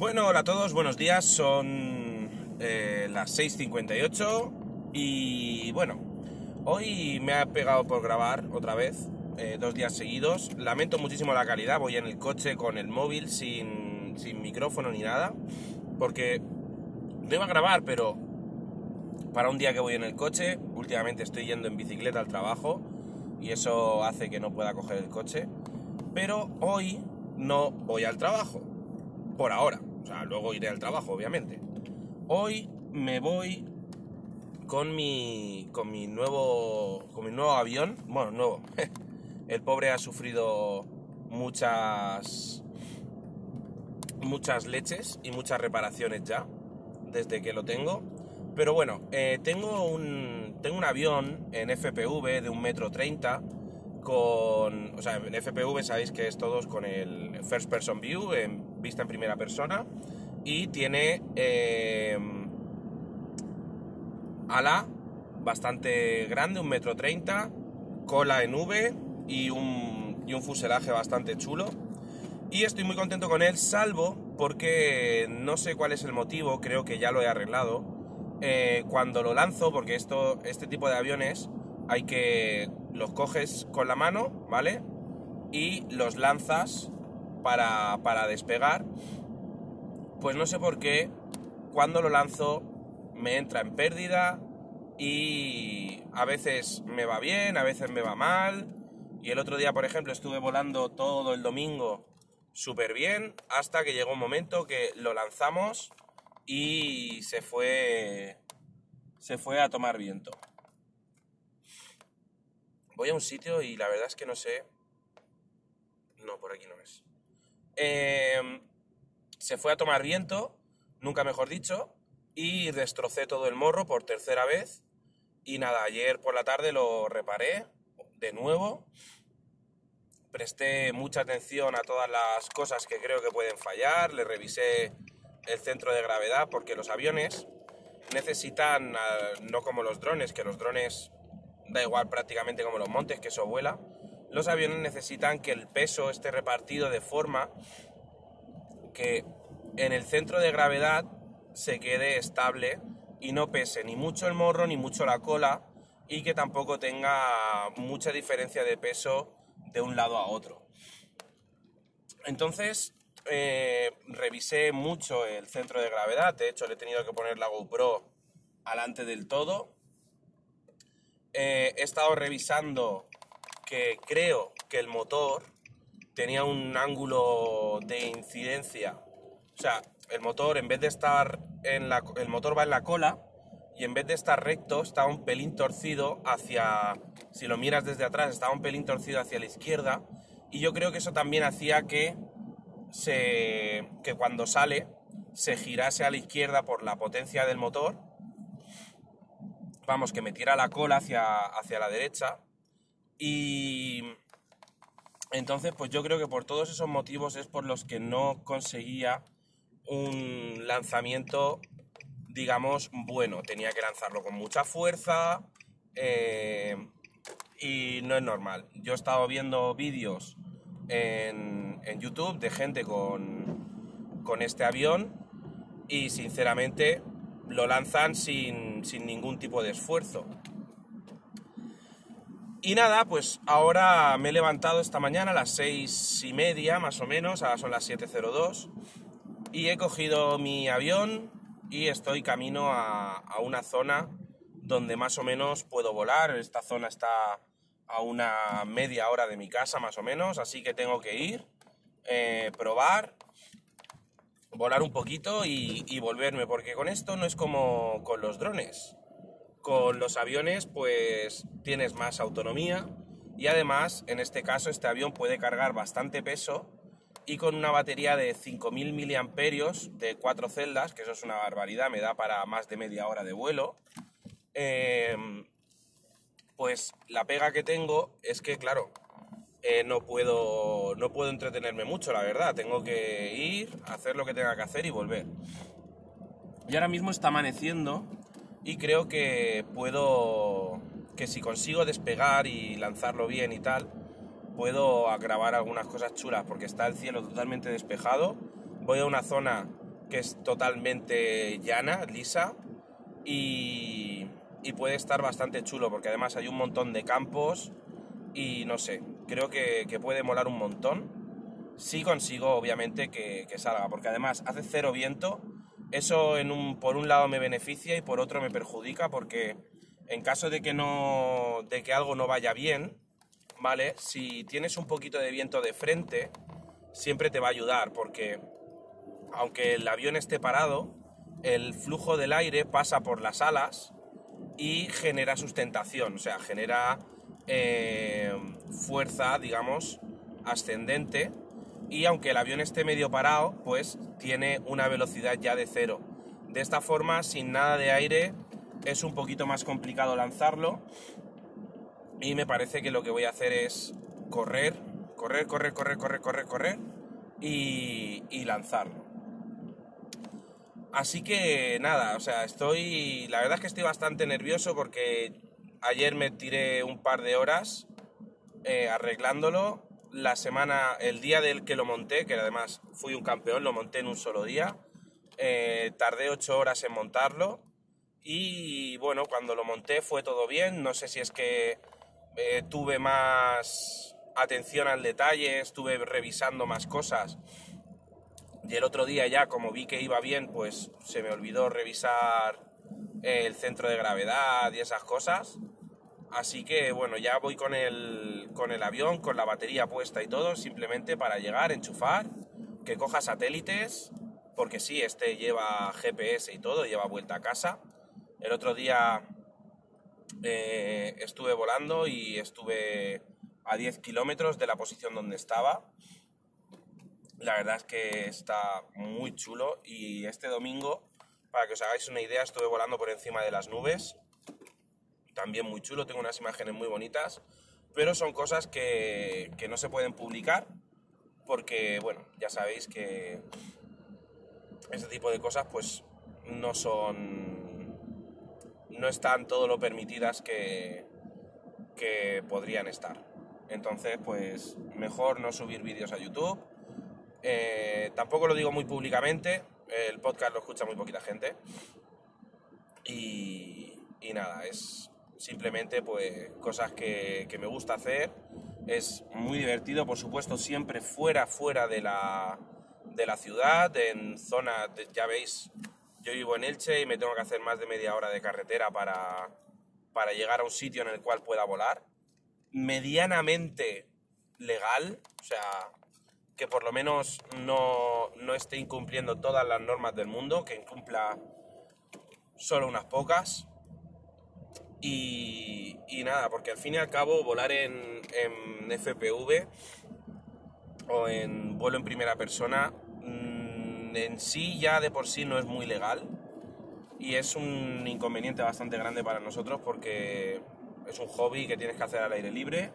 Bueno, hola a todos, buenos días. Son eh, las 6.58 y bueno, hoy me ha pegado por grabar otra vez, eh, dos días seguidos. Lamento muchísimo la calidad, voy en el coche con el móvil sin, sin micrófono ni nada, porque no iba a grabar, pero para un día que voy en el coche, últimamente estoy yendo en bicicleta al trabajo y eso hace que no pueda coger el coche. Pero hoy no voy al trabajo, por ahora. Luego iré al trabajo, obviamente. Hoy me voy con mi, con mi nuevo, con mi nuevo avión. Bueno, nuevo. El pobre ha sufrido muchas, muchas leches y muchas reparaciones ya desde que lo tengo. Pero bueno, eh, tengo, un, tengo un avión en FPV de un metro treinta con, o sea, en FPV sabéis que es todos con el First Person View, vista en primera persona, y tiene eh, ala bastante grande, un metro treinta, cola en V y un, y un fuselaje bastante chulo. Y estoy muy contento con él, salvo porque no sé cuál es el motivo, creo que ya lo he arreglado. Eh, cuando lo lanzo, porque esto, este tipo de aviones hay que los coges con la mano, ¿vale? Y los lanzas para, para despegar. Pues no sé por qué, cuando lo lanzo me entra en pérdida y a veces me va bien, a veces me va mal. Y el otro día, por ejemplo, estuve volando todo el domingo súper bien hasta que llegó un momento que lo lanzamos y se fue se fue a tomar viento. Voy a un sitio y la verdad es que no sé. No, por aquí no es. Eh, se fue a tomar viento, nunca mejor dicho, y destrocé todo el morro por tercera vez. Y nada, ayer por la tarde lo reparé de nuevo. Presté mucha atención a todas las cosas que creo que pueden fallar. Le revisé el centro de gravedad porque los aviones necesitan, no como los drones, que los drones da igual prácticamente como los montes, que eso vuela, los aviones necesitan que el peso esté repartido de forma que en el centro de gravedad se quede estable y no pese ni mucho el morro ni mucho la cola y que tampoco tenga mucha diferencia de peso de un lado a otro. Entonces, eh, revisé mucho el centro de gravedad, de hecho le he tenido que poner la GoPro alante del todo. Eh, he estado revisando que creo que el motor tenía un ángulo de incidencia. O sea, el motor en vez de estar en la, el motor va en la cola y en vez de estar recto está un pelín torcido hacia, si lo miras desde atrás, estaba un pelín torcido hacia la izquierda y yo creo que eso también hacía que se, que cuando sale se girase a la izquierda por la potencia del motor, vamos, que metiera la cola hacia, hacia la derecha. Y entonces, pues yo creo que por todos esos motivos es por los que no conseguía un lanzamiento, digamos, bueno. Tenía que lanzarlo con mucha fuerza eh, y no es normal. Yo he estado viendo vídeos en, en YouTube de gente con, con este avión y sinceramente lo lanzan sin, sin, ningún tipo de esfuerzo. Y nada, pues ahora me he levantado esta mañana a las seis y media más o menos, ahora son las 7.02, y he cogido mi avión y estoy camino a, una zona donde más o menos puedo volar. Esta zona está a una media hora de mi casa más o menos, así que tengo que ir, eh, probar, volar un poquito y, volverme, porque con esto no es como con los drones. Con los aviones pues tienes más autonomía y además en este caso este avión puede cargar bastante peso y con una batería de 5000 miliamperios de cuatro celdas, que eso es una barbaridad, me da para más de media hora de vuelo. Eh, pues la pega que tengo es que, claro, eh, no, puedo, no puedo entretenerme mucho, la verdad. Tengo que ir, hacer lo que tenga que hacer y volver. Y ahora mismo está amaneciendo y creo que puedo, que si consigo despegar y lanzarlo bien y tal, puedo grabar algunas cosas chulas porque está el cielo totalmente despejado. Voy a una zona que es totalmente llana, lisa, y, y puede estar bastante chulo, porque además hay un montón de campos, y no sé, creo que, que puede molar un montón. Si consigo, obviamente, que, que salga, porque además hace cero viento, eso en un, por un lado me beneficia y por otro me perjudica, porque en caso de que, no, de que algo no vaya bien, ¿vale? Si tienes un poquito de viento de frente, siempre te va a ayudar, porque aunque el avión esté parado, el flujo del aire pasa por las alas y genera sustentación, o sea, genera eh, fuerza, digamos, ascendente. Y aunque el avión esté medio parado, pues tiene una velocidad ya de cero. De esta forma, sin nada de aire, es un poquito más complicado lanzarlo. Y me parece que lo que voy a hacer es correr, correr, correr, correr, correr, correr, correr y, y lanzarlo. Así que nada, o sea, estoy. La verdad es que estoy bastante nervioso porque ayer me tiré un par de horas eh, arreglándolo. La semana, el día del que lo monté, que además fui un campeón, lo monté en un solo día. Eh, tardé ocho horas en montarlo. Y bueno, cuando lo monté fue todo bien. No sé si es que eh, tuve más atención al detalle, estuve revisando más cosas. Y el otro día ya, como vi que iba bien, pues se me olvidó revisar el centro de gravedad y esas cosas. Así que bueno, ya voy con el, con el avión, con la batería puesta y todo, simplemente para llegar, enchufar, que coja satélites, porque sí, este lleva GPS y todo, lleva vuelta a casa. El otro día eh, estuve volando y estuve a 10 kilómetros de la posición donde estaba. La verdad es que está muy chulo y este domingo, para que os hagáis una idea, estuve volando por encima de las nubes también muy chulo, tengo unas imágenes muy bonitas, pero son cosas que, que no se pueden publicar porque, bueno, ya sabéis que este tipo de cosas pues no son, no están todo lo permitidas que, que podrían estar. Entonces, pues mejor no subir vídeos a YouTube. Eh, tampoco lo digo muy públicamente, el podcast lo escucha muy poquita gente. Y, y nada, es, simplemente pues cosas que, que, me gusta hacer. Es muy divertido, por supuesto, siempre fuera, fuera de la, de la ciudad, en zonas, ya veis, yo vivo en Elche y me tengo que hacer más de media hora de carretera para, para llegar a un sitio en el cual pueda volar. Medianamente legal, o sea, que por lo menos no, no esté incumpliendo todas las normas del mundo, que incumpla solo unas pocas. Y, nada, porque al fin y al cabo volar en, FPV o en vuelo en primera persona mm, en sí ya de por sí no es muy legal. Y es un inconveniente bastante grande para nosotros porque es un hobby que tienes que hacer al aire libre.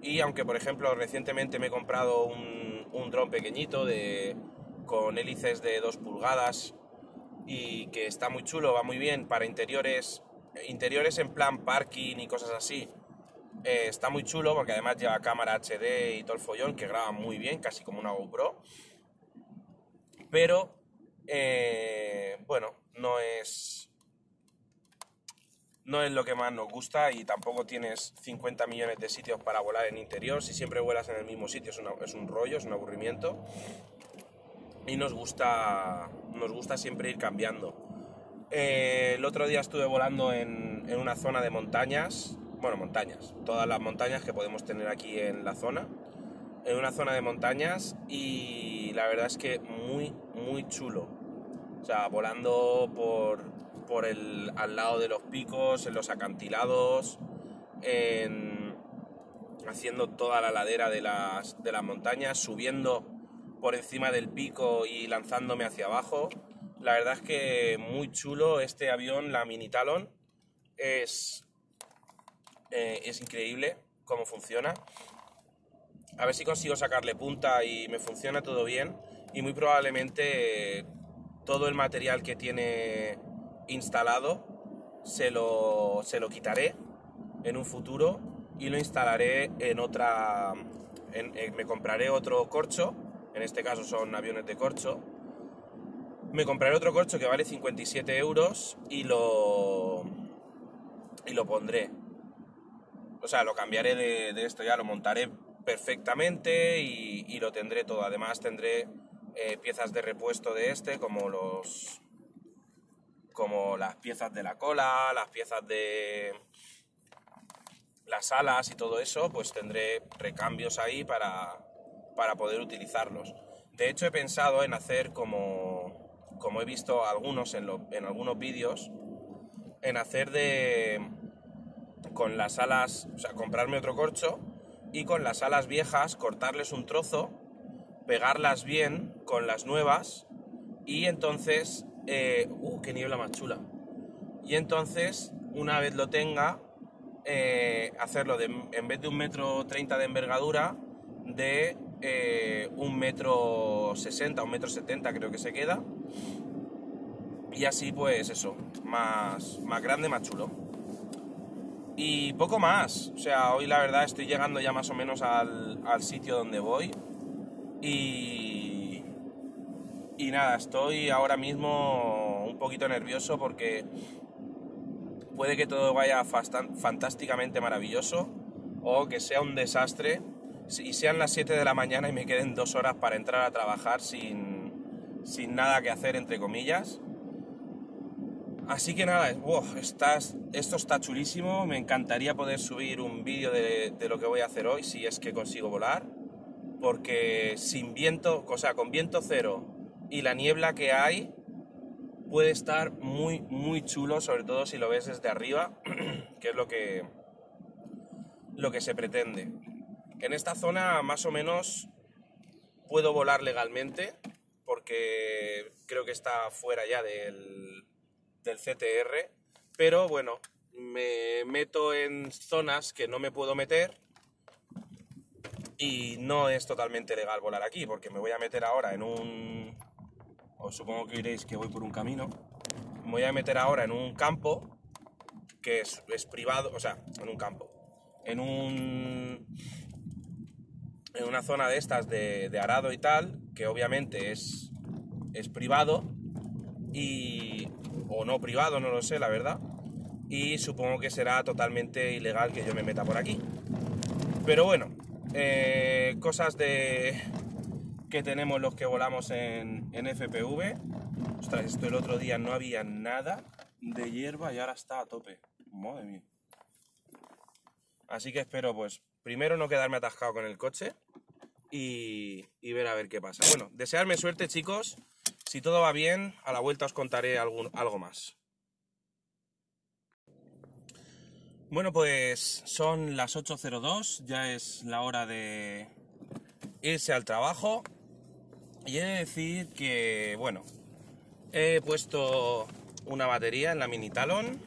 Y aunque por ejemplo recientemente me he comprado un, un dron pequeñito de, con hélices de 2 pulgadas y que está muy chulo, va muy bien para interiores interiores en plan parking y cosas así, eh, está muy chulo porque además lleva cámara HD y todo el follón que graba muy bien, casi como una GoPro. Pero, eh, bueno, no es. No es lo que más nos gusta y tampoco tienes 50 millones de sitios para volar en interior. Si siempre vuelas en el mismo sitio es, es un rollo, es un aburrimiento. Y nos gusta, nos gusta siempre ir cambiando. Eh, el otro día estuve volando en, en, una zona de montañas, bueno, montañas, todas las montañas que podemos tener aquí en la zona, en una zona de montañas y la verdad es que muy, muy chulo. O sea, volando por, por el, al lado de los picos, en los acantilados, en, haciendo toda la ladera de las, de las montañas, subiendo por encima del pico y lanzándome hacia abajo. La verdad es que muy chulo este avión, la Mini Talon. Es, eh, es increíble cómo funciona. A ver si consigo sacarle punta y me funciona todo bien. Y muy probablemente todo el material que tiene instalado se lo, se lo quitaré en un futuro y lo instalaré en otra... me compraré otro corcho, en este caso son aviones de corcho, me compraré otro corcho que vale 57 euros y lo, y lo pondré. O sea, lo cambiaré de, esto ya, lo montaré perfectamente y, lo tendré todo. Además tendré eh, piezas de repuesto de este, como los como las piezas de la cola, las piezas de las alas y todo eso, pues tendré recambios ahí para, para poder utilizarlos. De hecho, he pensado en hacer como, como he visto algunos en, en algunos vídeos, en hacer de con las alas, o sea, comprarme otro corcho y con las alas viejas cortarles un trozo, pegarlas bien con las nuevas y entonces, eh, uh, qué niebla más chula. Y entonces, una vez lo tenga, eh, hacerlo de, en vez de un metro treinta de envergadura, de eh, un metro sesenta, un metro setenta creo que se queda. Y así pues eso, más, más grande, más chulo. Y poco más. O sea, hoy la verdad estoy llegando ya más o menos al, al sitio donde voy. Y, y nada, estoy ahora mismo poquito nervioso porque puede que todo vaya fantásticamente maravilloso o que sea un desastre. Y sean las 7 de la mañana y me queden dos horas para entrar a trabajar sin, sin nada que hacer, entre comillas. Así que nada, esto está chulísimo, me encantaría poder subir un vídeo de, lo que voy a hacer hoy si es que consigo volar, porque sin viento, o sea, con viento cero y la niebla que hay, puede estar muy, muy chulo, sobre todo si lo ves desde arriba, que es lo que, lo que se pretende. En esta zona más o menos puedo volar legalmente, porque creo que está fuera ya del del CTR, pero bueno, me meto en zonas que no me puedo meter y no es totalmente legal volar aquí, porque me voy a meter ahora en un... Os supongo que diréis que voy por un camino. Me voy a meter ahora en un campo que es, privado, o sea, en un campo, en un... En una zona de estas de, de arado y tal, que obviamente es, es privado y o no privado, no lo sé, la verdad. Y supongo que será totalmente ilegal que yo me meta por aquí. Pero bueno, eh, cosas de que tenemos los que volamos en, en FPV. Ostras, esto el otro día no había nada de hierba y ahora está a tope. Madre mía. Así que espero, pues, primero no quedarme atascado con el coche y, y ver a ver qué pasa. Bueno, desearme suerte, chicos. Si todo va bien, a la vuelta os contaré algo más. Bueno, pues son las 8.02, ya es la hora de irse al trabajo. Y he de decir que, bueno, he puesto una batería en la Mini Talon.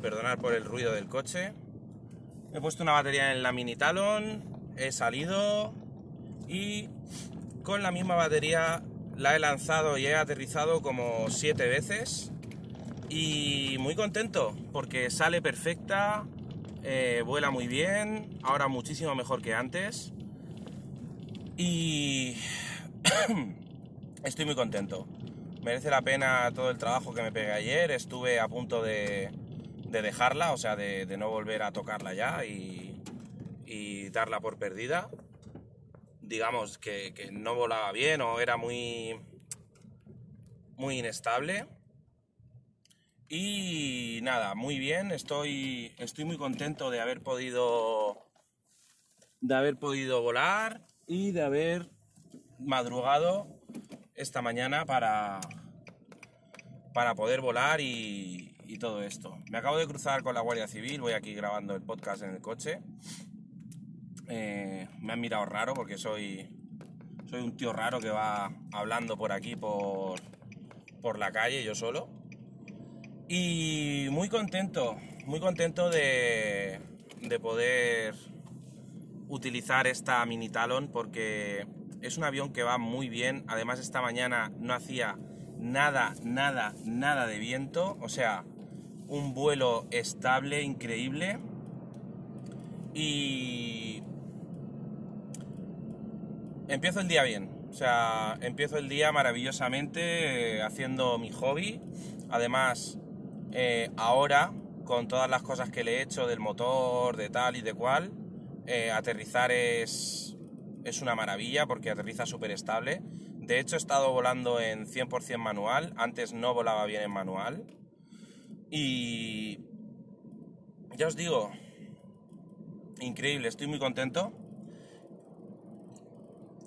Perdonad por el ruido del coche. He puesto una batería en la Mini Talon, he salido y con la misma batería la he lanzado y he aterrizado como siete veces y muy contento porque sale perfecta, eh, vuela muy bien, ahora muchísimo mejor que antes y estoy muy contento. Merece la pena todo el trabajo que me pegué ayer, estuve a punto de, dejarla, o sea, de, no volver a tocarla ya y, y darla por perdida digamos, que, no volaba bien o era muy, muy inestable. Y nada, muy bien, estoy, estoy muy contento de haber podido de haber podido volar y de haber madrugado esta mañana para, para poder volar y, todo esto. Me acabo de cruzar con la Guardia Civil, voy aquí grabando el podcast en el coche eh, me han mirado raro porque soy, soy un tío raro que va hablando por aquí, por, por la calle, yo solo. Y muy contento, muy contento de, de poder utilizar esta Mini Talon porque es un avión que va muy bien. Además esta mañana no hacía nada, nada, nada de viento. O sea, un vuelo estable, increíble. Y empiezo el día bien. O sea, empiezo el día maravillosamente eh, haciendo mi hobby. Además, eh, ahora, con todas las cosas que le he hecho del motor, de tal y de cual, eh, aterrizar es, es una maravilla porque aterriza súper estable. De hecho, he estado volando en 100% manual. Antes no volaba bien en manual. Y ya os digo, increíble, estoy muy contento.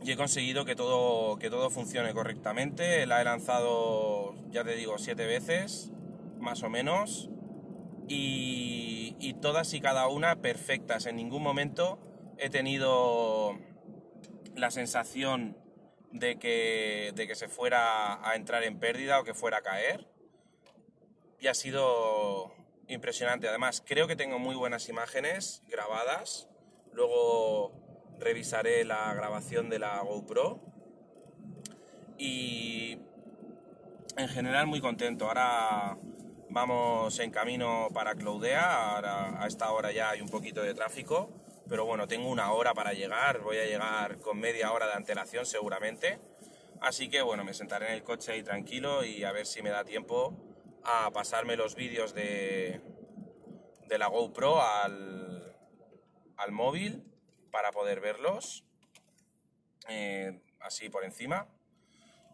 Y he conseguido que todo, que todo funcione correctamente. La he lanzado, ya te digo, siete veces, más o menos. Y, y todas y cada una perfectas. En ningún momento he tenido la sensación de que, de que se fuera a entrar en pérdida o que fuera a caer. Y ha sido impresionante. Además, creo que tengo muy buenas imágenes grabadas. Luego revisaré la grabación de la GoPro. Y en general muy contento. Ahora vamos en camino para Cloudea. Ahora, a esta hora ya hay un poquito de tráfico. Pero bueno, tengo una hora para llegar. Voy a llegar con media hora de antelación seguramente. Así que bueno, me sentaré en el coche ahí tranquilo y a ver si me da tiempo a pasarme los vídeos de, de la GoPro al, al móvil para poder verlos eh, así por encima.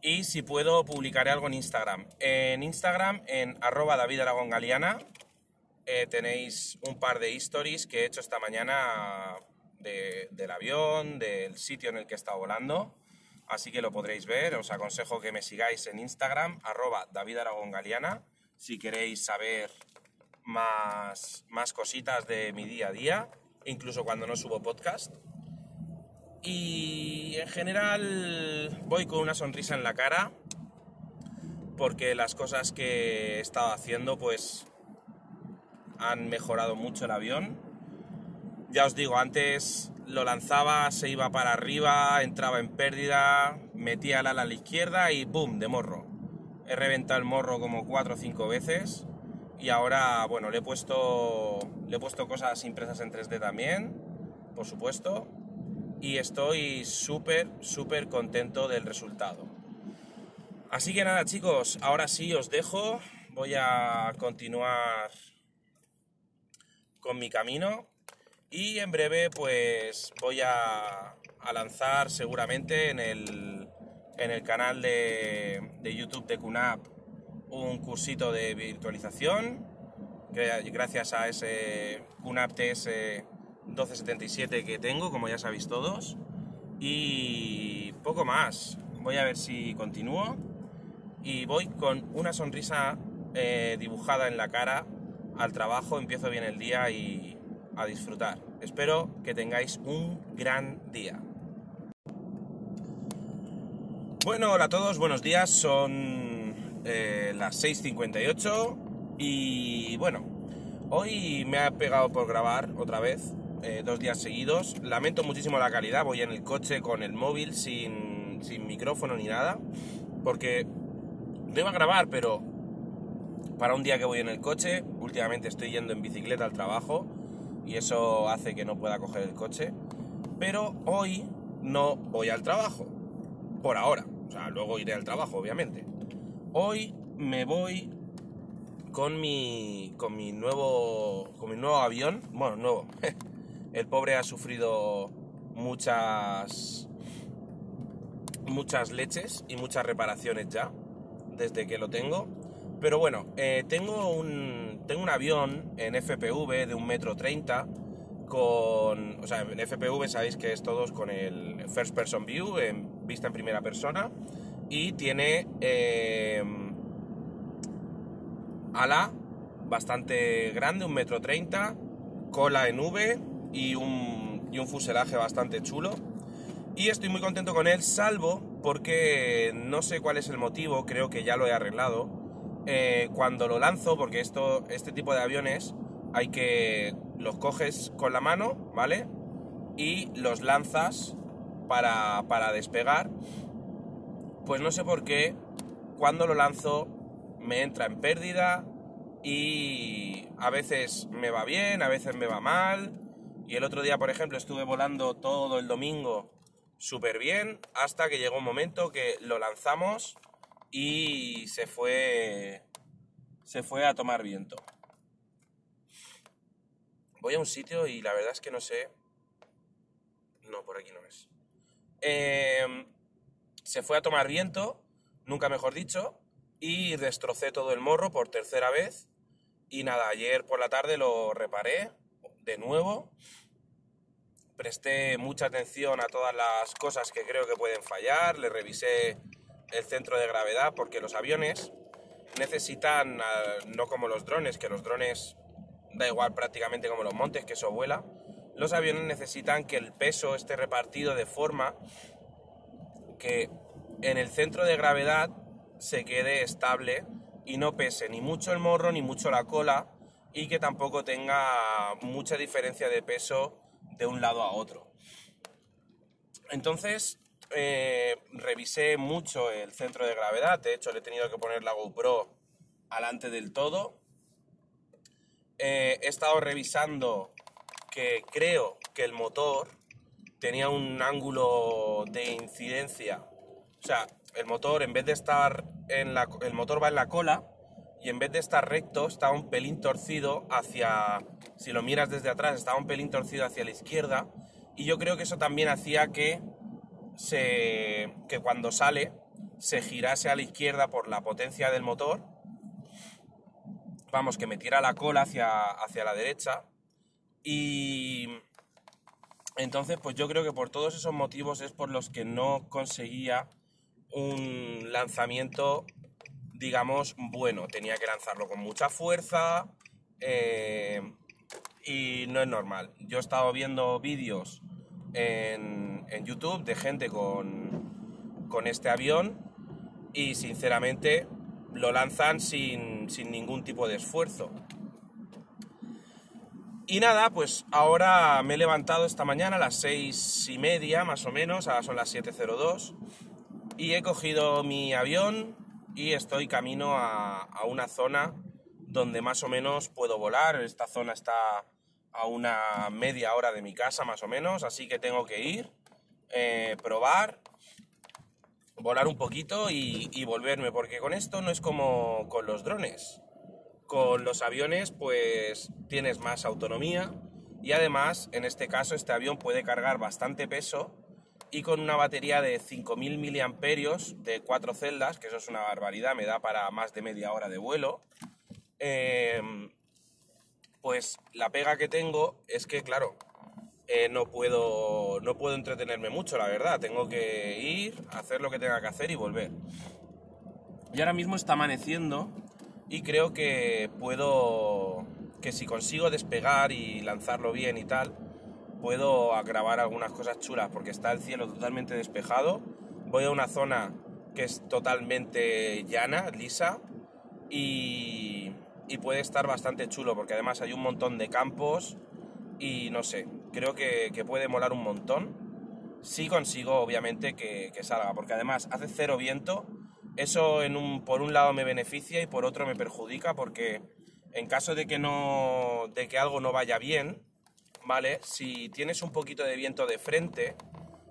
Y si puedo, publicaré algo en Instagram. En Instagram, en arroba David eh, tenéis un par de stories que he hecho esta mañana del avión, del sitio en el que está volando. Así que lo podréis ver. Os aconsejo que me sigáis en Instagram, arroba David Aragón Galeana si queréis saber más, más cositas de mi día a día, incluso cuando no subo podcast. Y en general voy con una sonrisa en la cara porque las cosas que he estado haciendo pues han mejorado mucho el avión. Ya os digo, antes lo lanzaba, se iba para arriba, entraba en pérdida, metía el ala a la izquierda y ¡boom! de morro he reventado el morro como cuatro o cinco veces y ahora, bueno, le he puesto, le he puesto cosas impresas en 3D también, por supuesto, y estoy súper, súper contento del resultado. Así que nada chicos, ahora sí os dejo, voy a continuar mi camino y en breve pues voy a, lanzar seguramente en el en el canal de, YouTube de QNAP un cursito de virtualización, gracias a ese QNAP TS 1277 que tengo, como ya sabéis todos. Y poco más. Voy a ver si continúo. Y voy con una sonrisa eh, dibujada en la cara al trabajo. Empiezo bien el día y a disfrutar. Espero que tengáis un gran día. Bueno, hola a todos, buenos días. Son eh, las 6.58 y bueno, hoy me ha pegado por grabar otra vez, eh, dos días seguidos. Lamento muchísimo la calidad, voy en el coche con el móvil sin, sin micrófono ni nada, porque no iba a grabar, pero para un día que voy en el coche, últimamente estoy yendo en bicicleta al trabajo y eso hace que no pueda coger el coche, pero hoy no voy al trabajo, por ahora o sea, luego iré al trabajo, obviamente. Hoy me voy con mi, con mi nuevo, con mi nuevo avión. Bueno, nuevo. El pobre ha sufrido muchas, muchas leches y muchas reparaciones ya desde que lo tengo. Pero bueno, eh, tengo, un, tengo un avión en FPV de un metro treinta con, o sea, en FPV sabéis que es todos con el First Person View, en vista en primera persona, y tiene eh, ala bastante grande, un metro treinta, cola en V y un, y un fuselaje bastante chulo. Y estoy muy contento con él, salvo porque no sé cuál es el motivo, creo que ya lo he arreglado. Eh, cuando lo lanzo, porque esto, este tipo de aviones hay que los coges con la mano, ¿vale? Y los lanzas para, para despegar. Pues no sé por qué, cuando lo lanzo me entra en pérdida y a veces me va bien, a veces me va mal. Y el otro día, por ejemplo, estuve volando todo el domingo súper bien hasta que llegó un momento que lo lanzamos y se fue se fue a tomar viento. Voy a un sitio y la verdad es que no sé. No, por aquí no es. Em, se fue a tomar viento, nunca mejor dicho, y destrocé todo el morro por tercera vez. Y nada, ayer por la tarde lo reparé de nuevo. Presté mucha atención a todas las cosas que creo que pueden fallar. Le revisé el centro de gravedad porque los aviones necesitan, ah, no como los drones, que los drones da igual prácticamente como los montes, que eso vuela, los aviones necesitan que el peso esté repartido de forma que en el centro de gravedad se quede estable y no pese ni mucho el morro ni mucho la cola y que tampoco tenga mucha diferencia de peso de un lado a otro. Entonces, eh, revisé mucho el centro de gravedad, de hecho le he tenido que poner la GoPro alante del todo. Eh, he estado revisando que creo que el motor tenía un ángulo de incidencia. O sea, el motor en vez de estar en la, el motor va en la cola y en vez de estar recto está un pelín torcido hacia, si lo miras desde atrás, estaba un pelín torcido hacia la izquierda y yo creo que eso también hacía que se, que cuando sale se girase a la izquierda por la potencia del motor, vamos, que metiera la cola hacia, hacia la derecha. Y entonces pues yo creo que por todos esos motivos es por los que no conseguía un lanzamiento digamos bueno, tenía que lanzarlo con mucha fuerza eh, y no es normal. Yo he estado viendo vídeos en, YouTube de gente con, con, este avión y sinceramente lo lanzan sin, sin ningún tipo de esfuerzo. Y nada, pues ahora me he levantado esta mañana a las seis y media más o menos, ahora son las 7.02, y he cogido mi avión y estoy camino a, a, una zona donde más o menos puedo volar. Esta zona está a una media hora de mi casa más o menos, así que tengo que ir, eh, probar, volar un poquito y, volverme, porque con esto no es como con los drones. Con los aviones pues tienes más autonomía y además en este caso este avión puede cargar bastante peso y con una batería de 5000 miliamperios de cuatro celdas, que eso es una barbaridad, me da para más de media hora de vuelo. Eh, pues la pega que tengo es que, claro, eh, no, puedo, no puedo entretenerme mucho, la verdad. Tengo que ir, hacer lo que tenga que hacer y volver. Y ahora mismo está amaneciendo y creo que puedo, que si consigo despegar y lanzarlo bien y tal, puedo grabar algunas cosas chulas porque está el cielo totalmente despejado. Voy a una zona que es totalmente llana, lisa y y puede estar bastante chulo porque además hay un montón de campos y no sé, creo que, puede molar un montón. Si consigo, obviamente, que, salga, porque además hace cero viento. Eso en un, por un lado me beneficia y por otro me perjudica porque en caso de que, no, de que algo no vaya bien, ¿vale? Si tienes un poquito de viento de frente,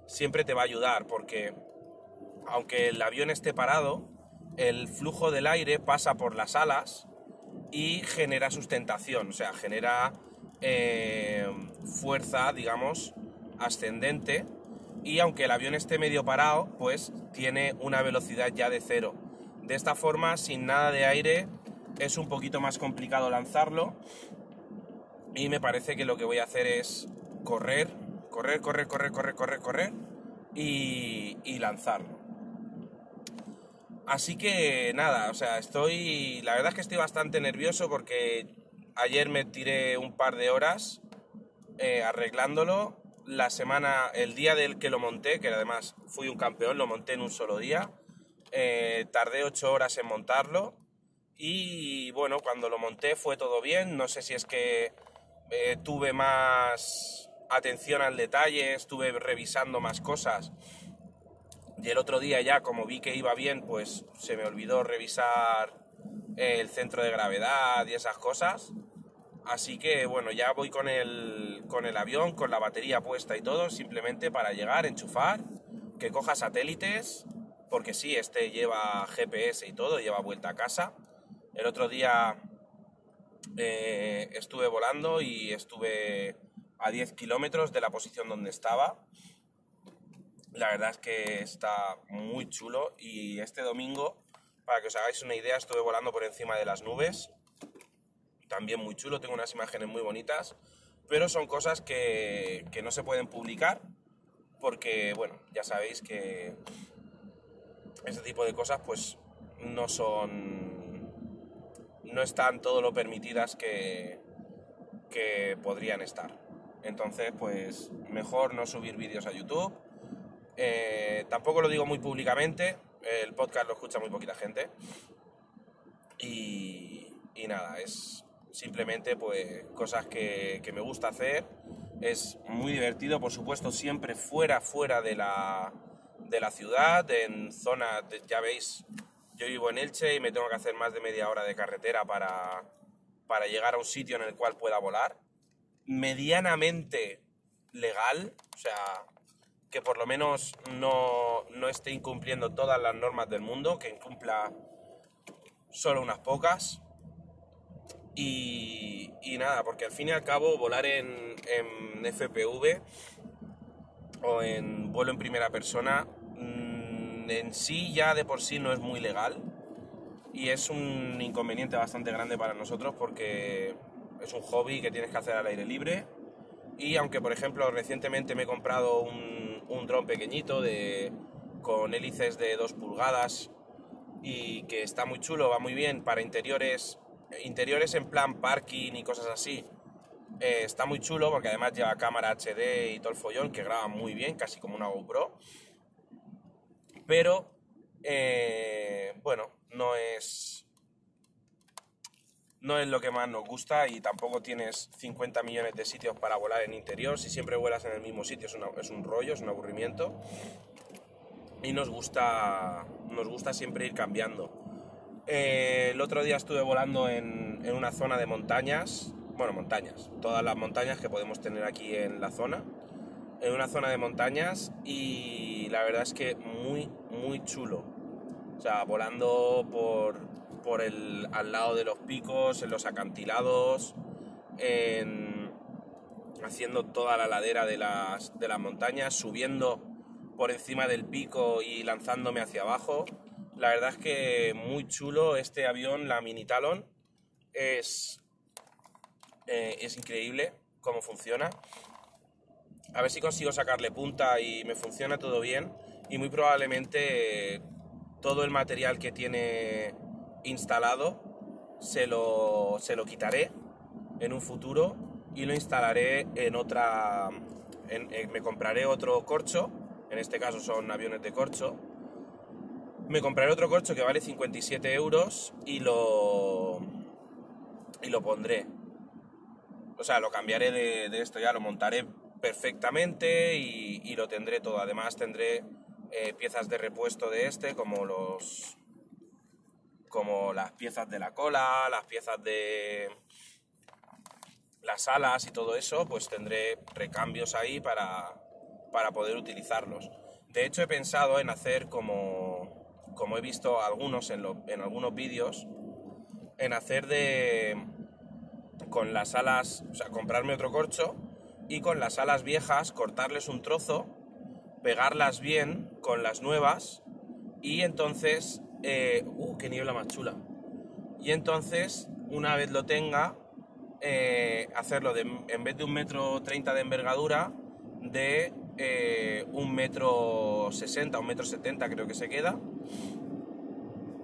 siempre te va a ayudar porque aunque el avión esté parado, el flujo del aire pasa por las alas y genera sustentación, o sea, genera eh, fuerza, digamos, ascendente y aunque el avión esté medio parado, pues tiene una velocidad ya de cero. De esta forma, sin nada de aire, es un poquito más complicado lanzarlo y me parece que lo que voy a hacer es correr, correr, correr, correr, correr, correr, correr y, y lanzarlo. Así que nada, o sea, estoy. La verdad es que estoy bastante nervioso porque ayer me tiré un par de horas eh, arreglándolo. La semana, el día del que lo monté, que además fui un campeón, lo monté en un solo día. Eh, tardé ocho horas en montarlo. Y bueno, cuando lo monté fue todo bien. No sé si es que eh, tuve más atención al detalle, estuve revisando más cosas y el otro día ya, como vi que iba bien, pues se me olvidó revisar el centro de gravedad y esas cosas. Así que bueno, ya voy con el, con el avión, con la batería puesta y todo, simplemente para llegar, enchufar que coja satélites, porque sí, este lleva GPS y todo, lleva vuelta a casa. El otro día eh, estuve volando y estuve a 10 kilómetros de la posición donde estaba. La verdad es que está muy chulo y este domingo, para que os hagáis una idea, estuve volando por encima de las nubes. También muy chulo, tengo unas imágenes muy bonitas, pero son cosas que, que no se pueden publicar porque, bueno, ya sabéis que este tipo de cosas pues no son... no están todo lo permitidas que, que podrían estar. Entonces, pues mejor no subir vídeos a YouTube. Eh, tampoco lo digo muy públicamente, el podcast lo escucha muy poquita gente. Y, y nada, es simplemente pues cosas que, que me gusta hacer es muy divertido, por supuesto, siempre fuera, fuera de la, de la ciudad, en zonas, ya veis, yo vivo en Elche y me tengo que hacer más de media hora de carretera para, para llegar a un sitio en el cual pueda volar. Medianamente legal, o sea, que por lo menos no, no esté incumpliendo todas las normas del mundo, que incumpla solo unas pocas. Y, y, nada, porque al fin y al cabo volar en, en, FPV o en vuelo en primera persona mmm, en sí ya de por sí no es muy legal y es un inconveniente bastante grande para nosotros porque es un hobby que tienes que hacer al aire libre y aunque por ejemplo recientemente me he comprado un, un dron pequeñito de, con hélices de 2 pulgadas y que está muy chulo, va muy bien para interiores interiores en plan parking y cosas así, eh, está muy chulo porque además lleva cámara HD y todo el follón que graba muy bien, casi como una GoPro. Pero, eh, bueno, no es. No es lo que más nos gusta y tampoco tienes 50 millones de sitios para volar en interior. Si siempre vuelas en el mismo sitio es, es un rollo, es un aburrimiento. Y nos gusta, nos gusta siempre ir cambiando. Eh, el otro día estuve volando en, en, una zona de montañas, bueno, montañas, todas las montañas que podemos tener aquí en la zona, en una zona de montañas y la verdad es que muy, muy chulo. O sea, volando por, por el, al lado de los picos, en los acantilados, en, haciendo toda la ladera de las, de las montañas, subiendo por encima del pico y lanzándome hacia abajo. La verdad es que muy chulo este avión, la Mini Talon. Es, eh, es increíble cómo funciona. A ver si consigo sacarle punta y me funciona todo bien. Y muy probablemente todo el material que tiene instalado se lo, se lo quitaré en un futuro y lo instalaré en otra... En, en, me compraré otro corcho, en este caso son aviones de corcho, me compraré otro corcho que vale 57 euros y lo, y lo pondré. O sea, lo cambiaré de, de esto ya, lo montaré perfectamente y, y, lo tendré todo. Además tendré eh, piezas de repuesto de este, como los como las piezas de la cola, las piezas de las alas y todo eso, pues tendré recambios ahí para, para poder utilizarlos. De hecho, he pensado en hacer como como he visto algunos en, en algunos vídeos, en hacer de. con las alas, o sea, comprarme otro corcho y con las alas viejas cortarles un trozo, pegarlas bien con las nuevas y entonces. Eh, ¡Uh, qué niebla más chula! Y entonces, una vez lo tenga, eh, hacerlo de, en vez de un metro treinta de envergadura, de eh, un metro sesenta, un metro setenta creo que se queda.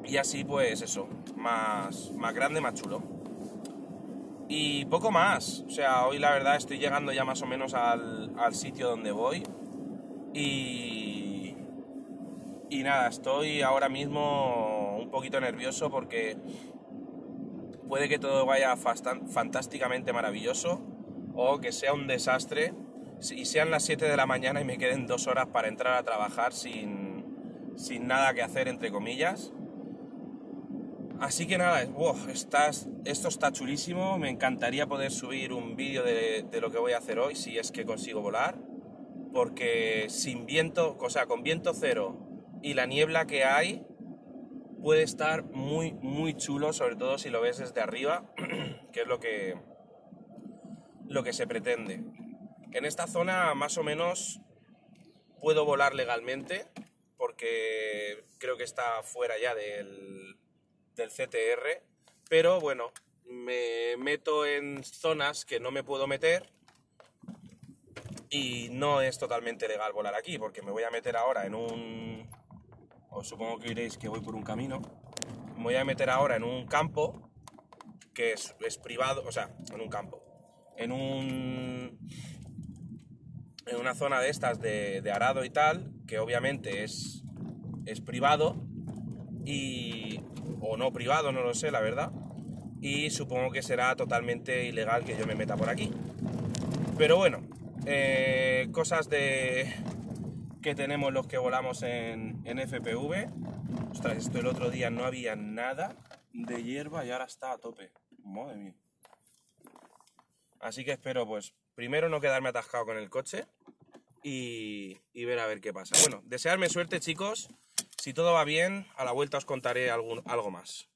Y así pues eso, más, más grande, más chulo. Y poco más, o sea, hoy la verdad estoy llegando ya más o menos al, al sitio donde voy. Y, y nada, estoy ahora mismo un poquito nervioso porque puede que todo vaya fantásticamente maravilloso o que sea un desastre. Y sean las 7 de la mañana y me queden dos horas para entrar a trabajar sin, sin nada que hacer, entre comillas. Así que nada, wow, estás, esto está chulísimo, me encantaría poder subir un vídeo de, de, lo que voy a hacer hoy si es que consigo volar, porque sin viento, o sea, con viento cero y la niebla que hay, puede estar muy, muy chulo, sobre todo si lo ves desde arriba, que es lo que, lo que se pretende. En esta zona más o menos puedo volar legalmente, porque creo que está fuera ya del, del CTR, pero bueno, me meto en zonas que no me puedo meter y no es totalmente legal volar aquí, porque me voy a meter ahora en un... Os supongo que diréis que voy por un camino. Me voy a meter ahora en un campo que es, privado, o sea, en un campo. En un... En una zona de estas de, de arado y tal, que obviamente es, es privado y... o no privado, no lo sé, la verdad. Y supongo que será totalmente ilegal que yo me meta por aquí. Pero bueno, eh, cosas de que tenemos los que volamos en, en FPV. Ostras, esto el otro día no había nada de hierba y ahora está a tope. Madre mía. Así que espero, pues, primero no quedarme atascado con el coche y, y, ver a ver qué pasa. Bueno, desearme suerte, chicos. Si todo va bien, a la vuelta os contaré algún, algo más.